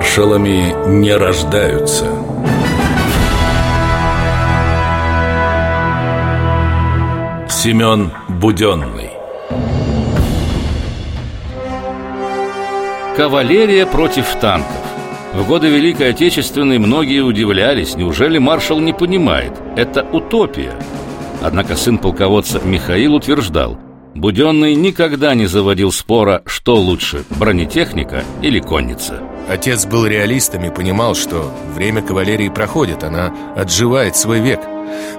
Маршалами не рождаются. Семен Буденный Кавалерия против танков В годы Великой Отечественной многие удивлялись Неужели маршал не понимает? Это утопия Однако сын полководца Михаил утверждал Буденный никогда не заводил спора, что лучше, бронетехника или конница. Отец был реалистом и понимал, что время кавалерии проходит, она отживает свой век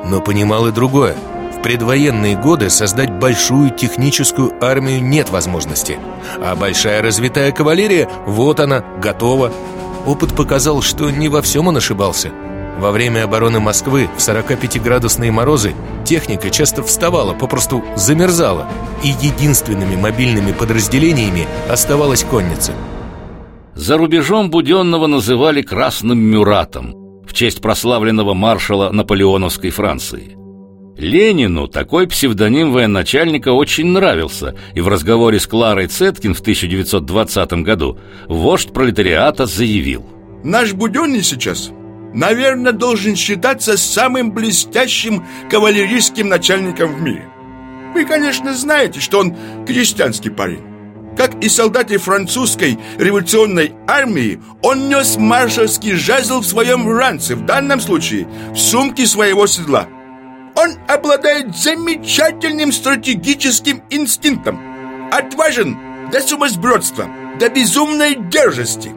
Но понимал и другое. В предвоенные годы создать большую техническую армию нет возможности А большая развитая кавалерия, вот она, готова. Опыт показал, что не во всем он ошибался во время обороны Москвы в 45-градусные морозы техника часто вставала, попросту замерзала, и единственными мобильными подразделениями оставалась конница. За рубежом Буденного называли «красным Мюратом» в честь прославленного маршала наполеоновской Франции. Ленину такой псевдоним военачальника очень нравился, и в разговоре с Кларой Цеткин в 1920 году вождь пролетариата заявил «Наш Буденный сейчас наверное, должен считаться самым блестящим кавалерийским начальником в мире. Вы, конечно, знаете, что он крестьянский парень. Как и солдаты французской революционной армии, он нес маршальский жезл в своем ранце, в данном случае в сумке своего седла. Он обладает замечательным стратегическим инстинктом, отважен до сумасбродства, до безумной дерзости.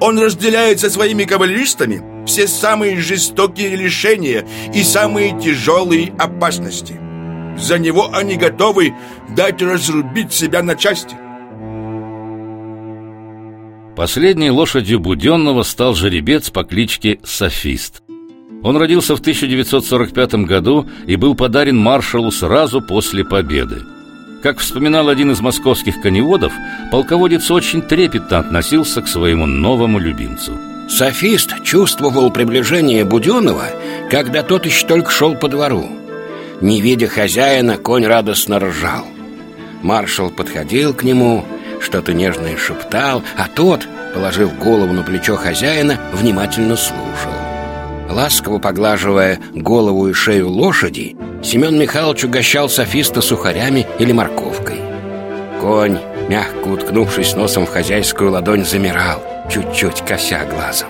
Он разделяет со своими кавалеристами все самые жестокие лишения и самые тяжелые опасности. За него они готовы дать разрубить себя на части. Последней лошадью Буденного стал жеребец по кличке Софист. Он родился в 1945 году и был подарен маршалу сразу после победы. Как вспоминал один из московских коневодов, полководец очень трепетно относился к своему новому любимцу – Софист чувствовал приближение Буденова, когда тот еще только шел по двору. Не видя хозяина, конь радостно ржал. Маршал подходил к нему, что-то нежное шептал, а тот, положив голову на плечо хозяина, внимательно слушал. Ласково поглаживая голову и шею лошади, Семен Михайлович угощал софиста сухарями или морковкой. Конь, мягко уткнувшись носом в хозяйскую ладонь, замирал – чуть-чуть кося глазом.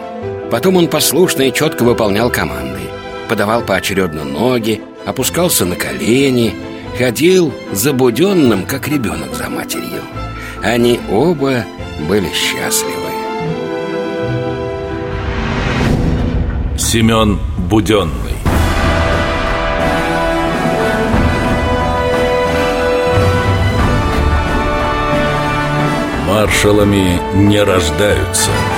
Потом он послушно и четко выполнял команды. Подавал поочередно ноги, опускался на колени, ходил забуденным, как ребенок за матерью. Они оба были счастливы. Семен Буденный Маршалами не рождаются –